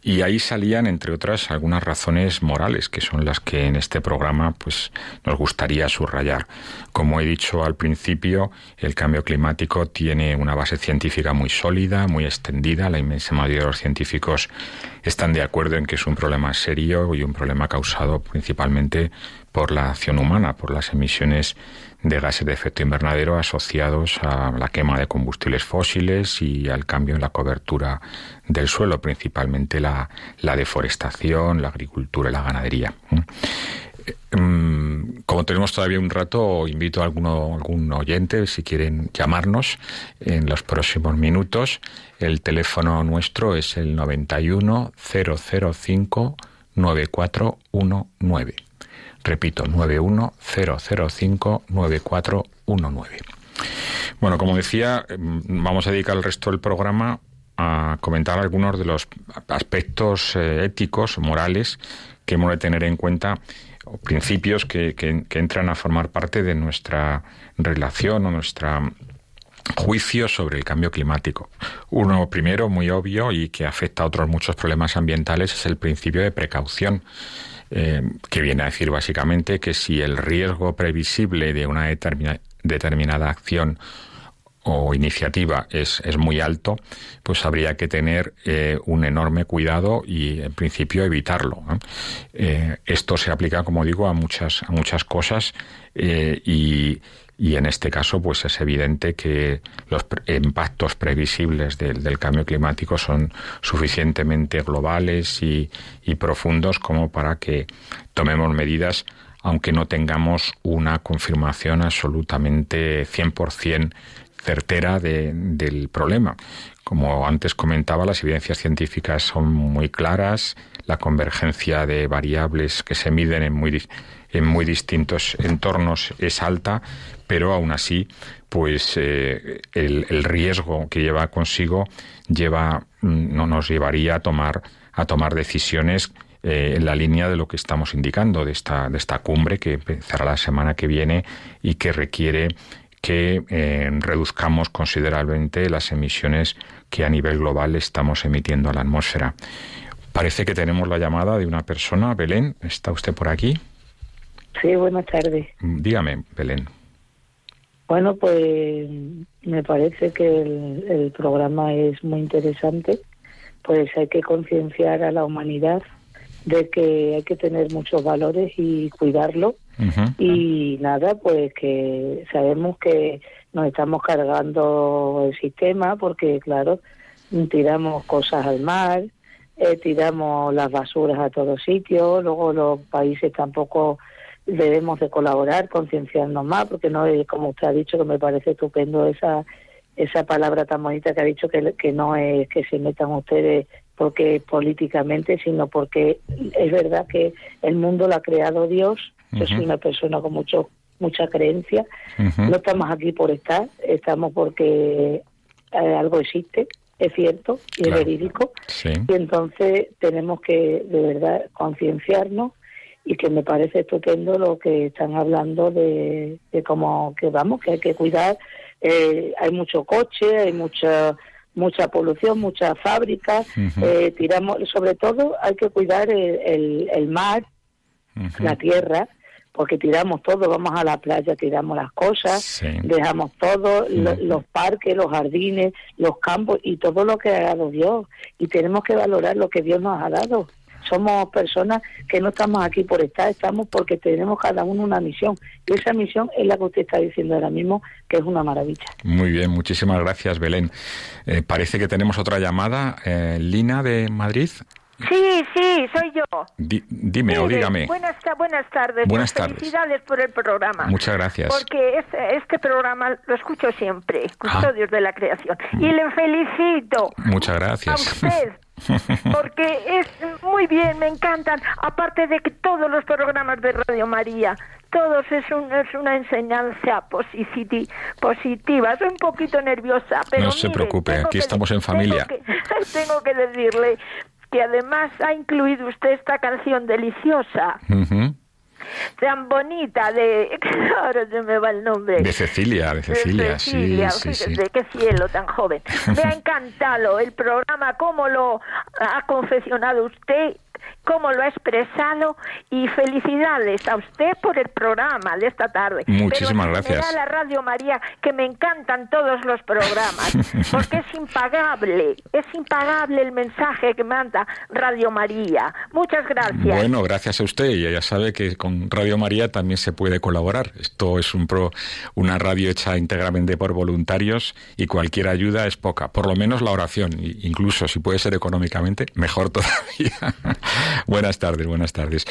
y ahí salían, entre otras, algunas razones morales, que son las que en este programa pues, nos gustaría subrayar. Como he dicho al principio, el cambio climático tiene una base científica muy sólida, muy extendida. La inmensa mayoría de los científicos están de acuerdo en que es un problema serio y un problema causado principalmente por la acción humana, por las emisiones de gases de efecto invernadero asociados a la quema de combustibles fósiles y al cambio en la cobertura del suelo, principalmente la, deforestación, la agricultura y la ganadería. Mm, como tenemos todavía un rato, invito a alguno, algún oyente, si quieren llamarnos en los próximos minutos. El teléfono nuestro es el 91 005 9419. Repito, 910059419. Bueno, como decía, em, vamos a dedicar el resto del programa a comentar algunos de los aspectos eh, éticos, morales, que hemos de tener en cuenta, o principios que, que, entran a formar parte de nuestra relación o nuestra juicio sobre el cambio climático. Uno primero, muy obvio y que afecta a otros muchos problemas ambientales, es el principio de precaución. Eh, que viene a decir básicamente que si el riesgo previsible de una determinada acción o iniciativa es, es, muy alto, pues habría que tener eh, un enorme cuidado y en principio evitarlo. Eh, esto se aplica, como digo, a muchas, a muchas cosas y, y en este caso pues es evidente que los impactos previsibles del, cambio climático son suficientemente globales y, profundos como para que tomemos medidas aunque no tengamos una confirmación absolutamente 100% certera del problema. Como antes comentaba, las evidencias científicas son muy claras, la convergencia de variables que se miden en muy, en muy distintos entornos es alta, pero aún así, pues eh, el, riesgo que lleva consigo lleva, mm, no nos llevaría a tomar, a tomar decisiones eh, en la línea de lo que estamos indicando, de esta, de esta cumbre que empezará la semana que viene y que requiere que eh, reduzcamos considerablemente las emisiones que a nivel global estamos emitiendo a la atmósfera. Parece que tenemos la llamada de una persona. Belén, ¿está usted por aquí? Sí, buenas tardes. Dígame, Belén. Bueno, pues me parece que el, programa es muy interesante, pues hay que concienciar a la humanidad de que hay que tener muchos valores y cuidarlo. Y nada, pues que sabemos que nos estamos cargando el sistema porque, claro, tiramos cosas al mar, eh, tiramos las basuras a todos sitios, luego los países tampoco debemos de colaborar, concienciarnos más, porque no es, como usted ha dicho, que me parece estupendo esa esa palabra tan bonita que ha dicho que, que no es que se metan ustedes porque políticamente, sino porque es verdad que el mundo lo ha creado Dios. Yo soy una persona con mucho mucha creencia. No estamos aquí por estar, estamos porque eh, algo existe, es cierto y es verídico. Y entonces tenemos que de verdad concienciarnos y que me parece estupendo lo que están hablando de, de cómo que vamos, que hay que cuidar. Eh, hay mucho coche, hay mucha mucha polución, muchas fábricas, eh, tiramos, sobre todo hay que cuidar el, el, mar, la tierra, porque tiramos todo, vamos a la playa, tiramos las cosas, dejamos todo, los parques, los jardines, los campos y todo lo que ha dado Dios. Y tenemos que valorar lo que Dios nos ha dado somos personas que no estamos aquí por estar, estamos porque tenemos cada uno una misión. Y esa misión es la que usted está diciendo ahora mismo, que es una maravilla. Muy bien, muchísimas gracias, Belén. Eh, parece que tenemos otra llamada. Eh, Lina de Madrid. Sí, sí, soy yo. dime o dígame. Buenas, buenas tardes. Buenas tardes. Felicidades por el programa. Muchas gracias. Porque este, este programa lo escucho siempre, Custodios de la Creación. Y le felicito. Muchas gracias. A usted porque es muy bien, me encantan. Aparte de que todos los programas de Radio María, todos es, es una enseñanza positiva. Soy un poquito nerviosa, pero no se preocupe, aquí estamos en familia. Tengo que, decirle que además ha incluido usted esta canción deliciosa tan bonita de ahora se me va el nombre. De Cecilia de Cecilia, sí, sí, de qué cielo tan joven. Me ha encantado el programa cómo lo ha confeccionado usted cómo lo ha expresado y felicidades a usted por el programa de esta tarde. Muchísimas gracias. A la Radio María, que me encantan todos los programas, porque es impagable, es impagable el mensaje que manda Radio María. Muchas gracias. Bueno, gracias a usted. Y ya sabe que con Radio María también se puede colaborar. Esto es un pro, una radio hecha íntegramente por voluntarios y cualquier ayuda es poca. Por lo menos la oración, incluso si puede ser económicamente, mejor todavía. Buenas tardes, buenas tardes.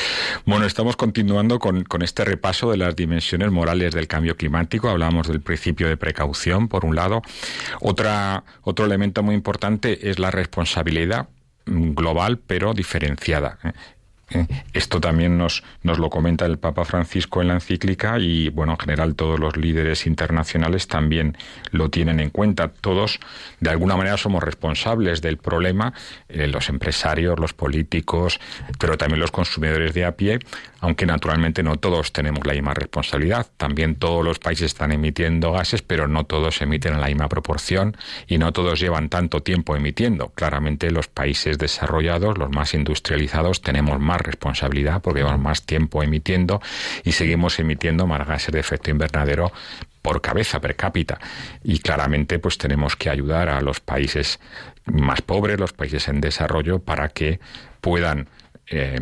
Bueno, estamos continuando con, este repaso de las dimensiones morales del cambio climático. Hablamos del principio de precaución, por un lado. Otra, otro elemento muy importante es la responsabilidad global pero diferenciada. ¿Eh? Esto también nos, nos lo comenta el Papa Francisco en la encíclica y, bueno, en general todos los líderes internacionales también lo tienen en cuenta. Todos, de alguna manera, somos responsables del problema, eh, los empresarios, los políticos, pero también los consumidores de a pie, aunque naturalmente no todos tenemos la misma responsabilidad. También todos los países están emitiendo gases, pero no todos emiten en la misma proporción y no todos llevan tanto tiempo emitiendo. Claramente los países desarrollados, los más industrializados, tenemos más responsabilidad porque llevamos más tiempo emitiendo y seguimos emitiendo más gases de efecto invernadero por cabeza per cápita y claramente pues tenemos que ayudar a los países más pobres, los países en desarrollo para que puedan eh,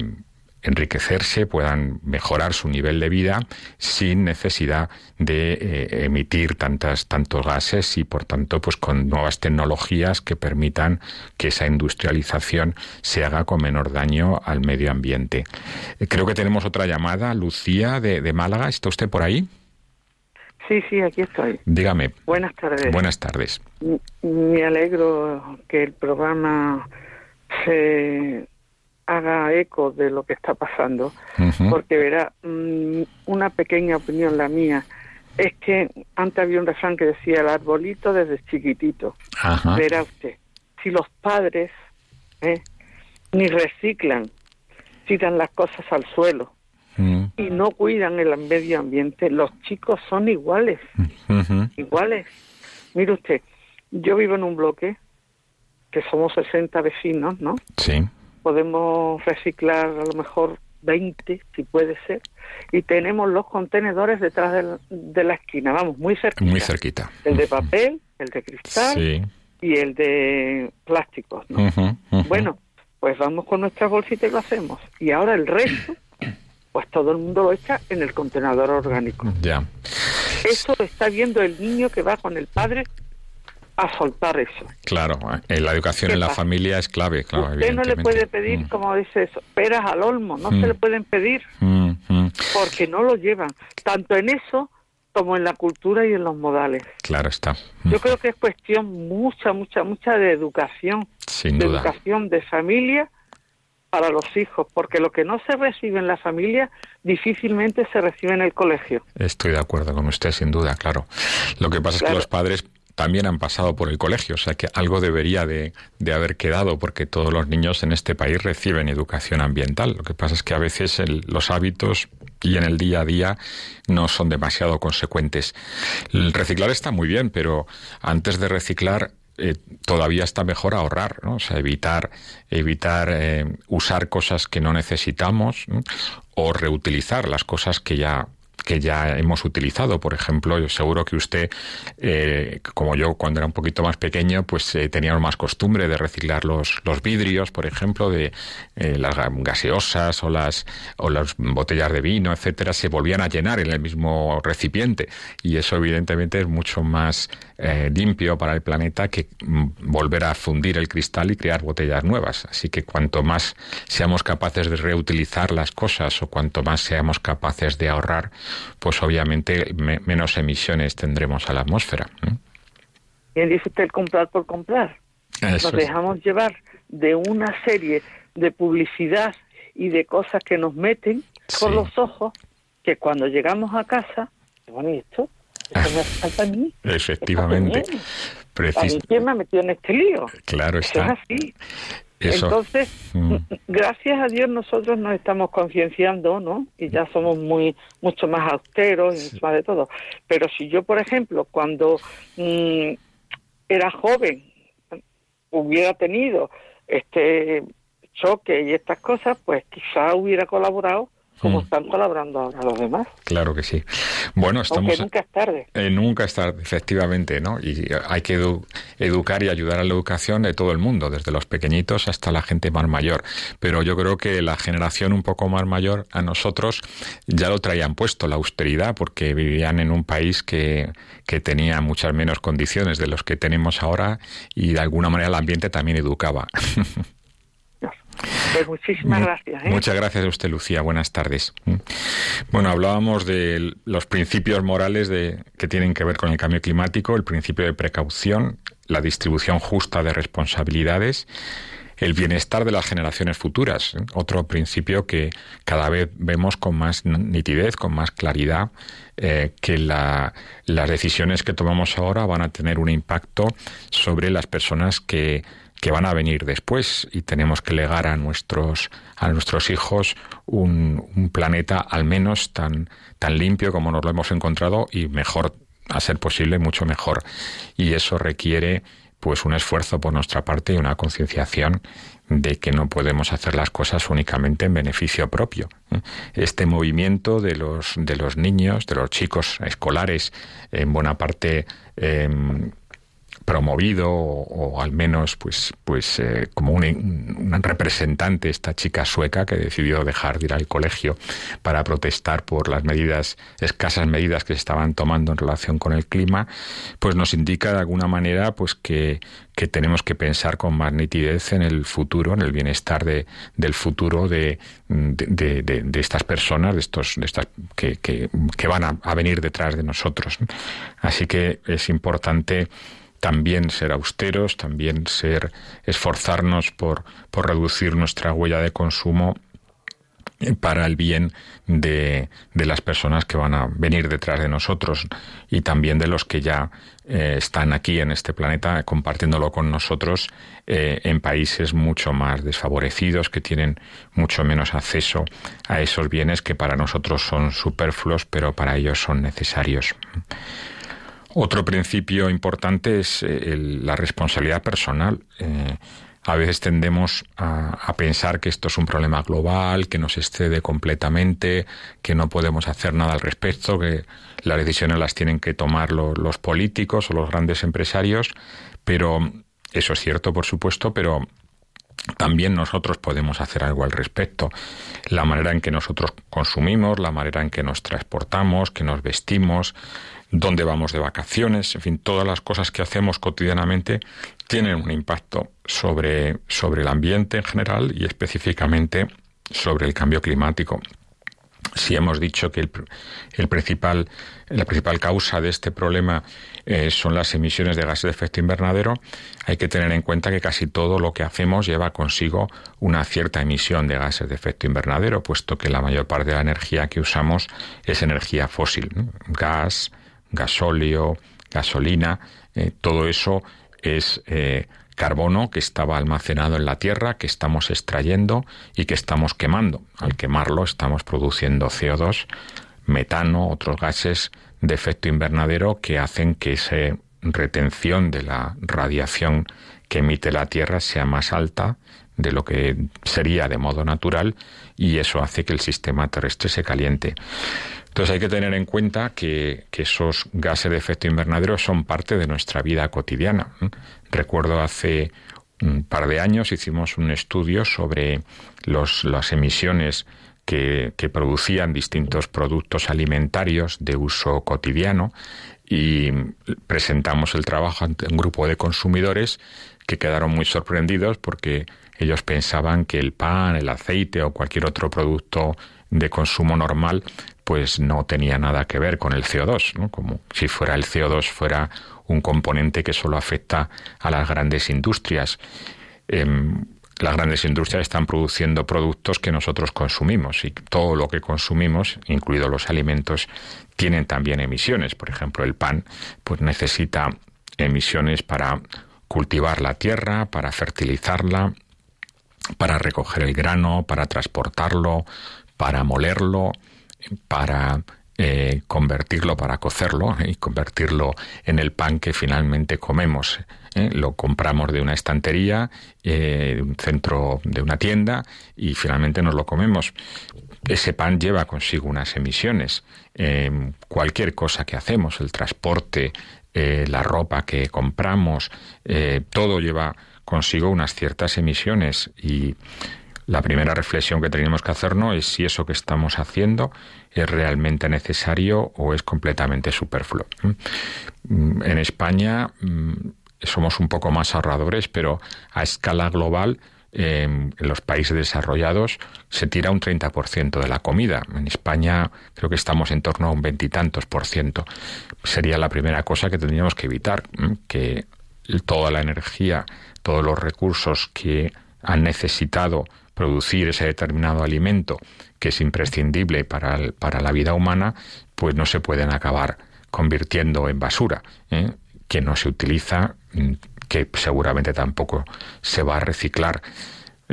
enriquecerse, puedan mejorar su nivel de vida sin necesidad de eh, emitir tantas, tantos gases y por tanto pues con nuevas tecnologías que permitan que esa industrialización se haga con menor daño al medio ambiente. Eh, creo que tenemos otra llamada, Lucía de, de Málaga, ¿está usted por ahí? Sí, sí, aquí estoy. Dígame. Buenas tardes. Buenas tardes. Me alegro que el programa se haga eco de lo que está pasando, porque verá, mm, una pequeña opinión la mía, es que antes había un refrán que decía el arbolito desde chiquitito. Verá usted, si los padres ¿eh? ni reciclan, tiran las cosas al suelo y no cuidan el medio ambiente, los chicos son iguales, iguales. Mire usted, yo vivo en un bloque que somos 60 vecinos, ¿no? Sí podemos reciclar a lo mejor 20, si puede ser, y tenemos los contenedores detrás de la, esquina, vamos, muy cerquita. Muy cerquita. El de papel, el de cristal y el de plásticos. Bueno, pues vamos con nuestra bolsita y lo hacemos. Y ahora el resto, pues todo el mundo lo echa en el contenedor orgánico. Ya. Eso lo está viendo el niño que va con el padre a soltar eso. Claro, eh, la educación en la familia es clave, claro. Usted no le puede pedir, mm. como dice eso, peras al olmo, no se mm. le pueden pedir mm, porque no lo llevan, tanto en eso como en la cultura y en los modales. Claro está. Yo creo que es cuestión mucha, mucha, mucha de educación, Sin de duda. educación de familia para los hijos, porque lo que no se recibe en la familia difícilmente se recibe en el colegio. Estoy de acuerdo con usted, sin duda, claro. Lo que pasa es que los padres también han pasado por el colegio, o sea que algo debería de, haber quedado porque todos los niños en este país reciben educación ambiental. Lo que pasa es que a veces los hábitos y en el día a día no son demasiado consecuentes. El reciclar está muy bien, pero antes de reciclar eh, todavía está mejor ahorrar. O sea, evitar, evitar eh, usar cosas que no necesitamos o reutilizar las cosas que ya que ya hemos utilizado. Por ejemplo, yo seguro que usted, eh, como yo cuando era un poquito más pequeño, pues eh, teníamos más costumbre de reciclar los, los vidrios, por ejemplo, de eh, las gaseosas o las, o las botellas de vino, etcétera, se volvían a llenar en el mismo recipiente. Y eso, evidentemente, es mucho más eh, limpio para el planeta que mm, volver a fundir el cristal y crear botellas nuevas. Así que cuanto más seamos capaces de reutilizar las cosas o cuanto más seamos capaces de ahorrar, pues obviamente menos emisiones tendremos a la atmósfera. Bien dice usted comprar por comprar. nos dejamos llevar de una serie de publicidad y de cosas que nos meten por los ojos que cuando llegamos a casa, bueno, ¿y esto? ¿Eso me falta a mí? Efectivamente. ¿Quién me ha metido en este lío? Claro está. es así. Entonces, mm. gracias a Dios nosotros nos estamos concienciando, ¿no? Y ya somos muy mucho más austeros y más de todo. Pero si yo, por ejemplo, cuando mm, era joven hubiera tenido este choque y estas cosas, pues quizá hubiera colaborado como mm. están colaborando ahora los demás. Claro que sí. Bueno, estamos... nunca es tarde. Eh, nunca es tarde, efectivamente, ¿no? Y hay que educar y ayudar a la educación de todo el mundo, desde los pequeñitos hasta la gente más mayor. Pero yo creo que la generación un poco más mayor a nosotros ya lo traían puesto, la austeridad, porque vivían en un país que, que tenía muchas menos condiciones de los que tenemos ahora y de alguna manera el ambiente también educaba. Pues muchísimas gracias. ¿eh? Muchas gracias a usted, Lucía. Buenas tardes. Mm. Bueno, hablábamos de los principios morales de, que tienen que ver con el cambio climático, el principio de precaución, la distribución justa de responsabilidades el bienestar de las generaciones futuras, ¿eh? otro principio que cada vez vemos con más nitidez, con más claridad, eh, que las decisiones que tomamos ahora van a tener un impacto sobre las personas que que van a venir después y tenemos que legar a nuestros a nuestros hijos un, planeta al menos tan tan limpio como nos lo hemos encontrado y mejor a ser posible mucho mejor y eso requiere pues un esfuerzo por nuestra parte y una concienciación de que no podemos hacer las cosas únicamente en beneficio propio. ¿eh? Este movimiento de los de los niños, de los chicos escolares, en buena parte em, promovido o, al menos pues pues eh, como un, representante esta chica sueca que decidió dejar de ir al colegio para protestar por las medidas escasas medidas que se estaban tomando en relación con el clima pues nos indica de alguna manera pues que, que tenemos que pensar con más nitidez en el futuro en el bienestar de, del futuro de, de, de, estas personas de estos de estas que, que, van a venir detrás de nosotros así que es importante también ser austeros, también ser esforzarnos por, por reducir nuestra huella de consumo para el bien de, de, las personas que van a venir detrás de nosotros y también de los que ya eh, están aquí en este planeta compartiéndolo con nosotros eh, en países mucho más desfavorecidos que tienen mucho menos acceso a esos bienes que para nosotros son superfluos pero para ellos son necesarios. Otro principio importante es eh, la responsabilidad personal. Eh, a veces tendemos a, pensar que esto es un problema global, que nos excede completamente, que no podemos hacer nada al respecto, que las decisiones las tienen que tomar los políticos o los grandes empresarios, pero eso es cierto, por supuesto, pero también nosotros podemos hacer algo al respecto. La manera en que nosotros consumimos, la manera en que nos transportamos, que nos vestimos, dónde vamos de vacaciones, en fin, todas las cosas que hacemos cotidianamente tienen un impacto sobre, sobre el ambiente en general y específicamente sobre el cambio climático. Si hemos dicho que el, principal, la principal causa de este problema eh, son las emisiones de gases de efecto invernadero, hay que tener en cuenta que casi todo lo que hacemos lleva consigo una cierta emisión de gases de efecto invernadero, puesto que la mayor parte de la energía que usamos es energía fósil, gas, gasóleo, gasolina, eh, todo eso es eh, carbono que estaba almacenado en la tierra, que estamos extrayendo y que estamos quemando. Al quemarlo estamos produciendo CO2, metano, otros gases de efecto invernadero que hacen que ese retención de la radiación que emite la Tierra sea más alta de lo que sería de modo natural y eso hace que el sistema terrestre se caliente. Entonces hay que tener en cuenta que, esos gases de efecto invernadero son parte de nuestra vida cotidiana. Recuerdo hace un par de años hicimos un estudio sobre las emisiones que, producían distintos productos alimentarios de uso cotidiano y presentamos el trabajo ante un grupo de consumidores que quedaron muy sorprendidos porque ellos pensaban que el pan, el aceite o cualquier otro producto de consumo normal pues no tenía nada que ver con el CO2, ¿no? como si fuera el CO2 fuera un componente que solo afecta a las grandes industrias. Em, las grandes industrias están produciendo productos que nosotros consumimos y todo lo que consumimos, incluidos los alimentos, tienen también emisiones. Por ejemplo, el pan pues necesita emisiones para cultivar la tierra, para fertilizarla, para recoger el grano, para transportarlo, para molerlo, para eh, convertirlo, para cocerlo y convertirlo en el pan que finalmente comemos. ¿eh? Lo compramos de una estantería, eh, de un centro de una tienda y finalmente nos lo comemos. Ese pan lleva consigo unas emisiones. cualquier cosa que hacemos, el transporte, la ropa que compramos, todo lleva consigo unas ciertas emisiones y la primera reflexión que tenemos que hacernos es si eso que estamos haciendo es realmente necesario o es completamente superfluo. Mm, en España mm, somos un poco más ahorradores, pero a escala global em, en los países desarrollados se tira un 30% de la comida. En España creo que estamos en torno a un veintitantos por ciento. Sería la primera cosa que tendríamos que evitar, que toda la energía, todos los recursos que han necesitado producir ese determinado alimento que es imprescindible para, para la vida humana, pues no se pueden acabar convirtiendo en basura, ¿eh? que no se utiliza, mm, que seguramente tampoco se va a reciclar.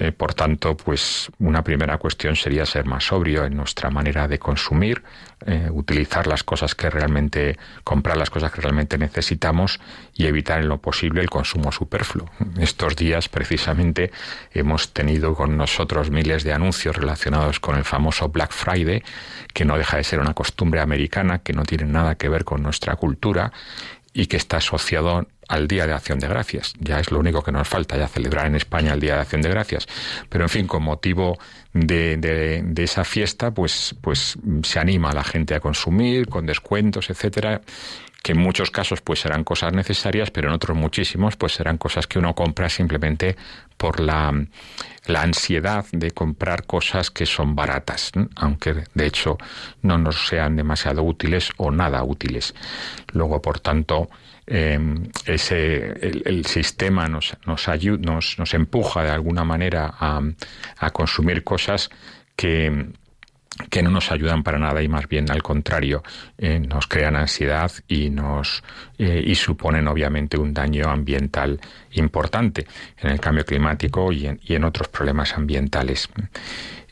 Eh, por tanto, pues una primera cuestión sería ser más sobrio en nuestra manera de consumir, eh, utilizar las cosas que realmente, comprar las cosas que realmente necesitamos y evitar en lo posible el consumo superfluo. Estos días, precisamente, hemos tenido con nosotros miles de anuncios relacionados con el famoso Black Friday, que no deja de ser una costumbre americana, que no tiene nada que ver con nuestra cultura y que está asociado al Día de Acción de Gracias. Ya es lo único que nos falta, ya celebrar en España el Día de Acción de Gracias. Pero en fin, con motivo de, de, esa fiesta, pues, pues se anima a la gente a consumir con descuentos, etcétera que en muchos casos pues serán cosas necesarias, pero en otros muchísimos pues serán cosas que uno compra simplemente por la, la ansiedad de comprar cosas que son baratas, aunque de hecho no nos sean demasiado útiles o nada útiles. Luego, por tanto, Em, ese, el, sistema nos, nos, ayuda, nos, nos, empuja de alguna manera a, a consumir cosas que, que no nos ayudan para nada y más bien al contrario eh, nos crean ansiedad y nos eh, y suponen obviamente un daño ambiental importante en el cambio climático y en, y en otros problemas ambientales.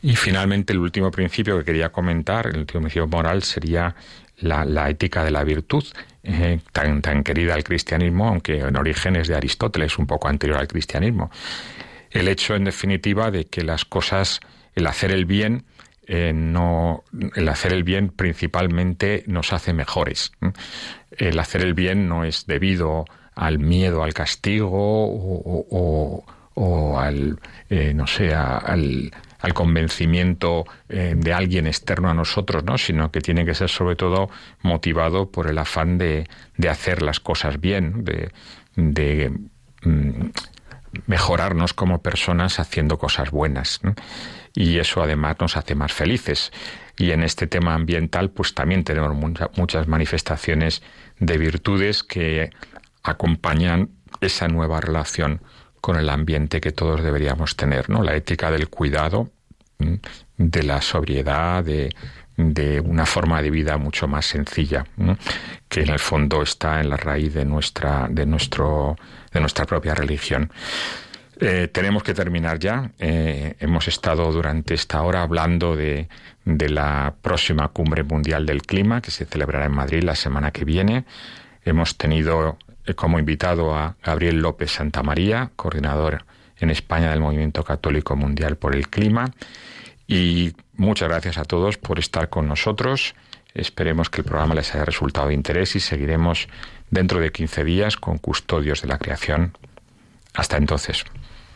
Y finalmente el último principio que quería comentar, el último principio moral sería la, la ética de la virtud eh, tan, tan querida al cristianismo, aunque en origen es de Aristóteles, un poco anterior al cristianismo. El hecho, en definitiva, de que las cosas, el hacer el bien, eh, no, el hacer el bien principalmente nos hace mejores. El hacer el bien no es debido al miedo al castigo o, o, al, eh, no sé, al, al convencimiento eh, de alguien externo a nosotros, ¿no? sino que tiene que ser sobre todo motivado por el afán de, de hacer las cosas bien, de, de mm, mejorarnos como personas haciendo cosas buenas. Y eso además nos hace más felices. Y en este tema ambiental, pues también tenemos muchas manifestaciones de virtudes que acompañan esa nueva relación con el ambiente que todos deberíamos tener, ¿no? La ética del cuidado, de la sobriedad, de, de una forma de vida mucho más sencilla, que en el fondo está en la raíz de nuestra, de nuestro, de nuestra propia religión. Eh, tenemos que terminar ya. Eh, hemos estado durante esta hora hablando de, de la próxima cumbre mundial del clima que se celebrará en Madrid la semana que viene. Hemos tenido eh, como invitado a Gabriel López Santamaría, coordinador en España del Movimiento Católico Mundial por el Clima. Y muchas gracias a todos por estar con nosotros. Esperemos que el programa les haya resultado de interés y seguiremos dentro de 15 días con Custodios de la Creación. Hasta entonces.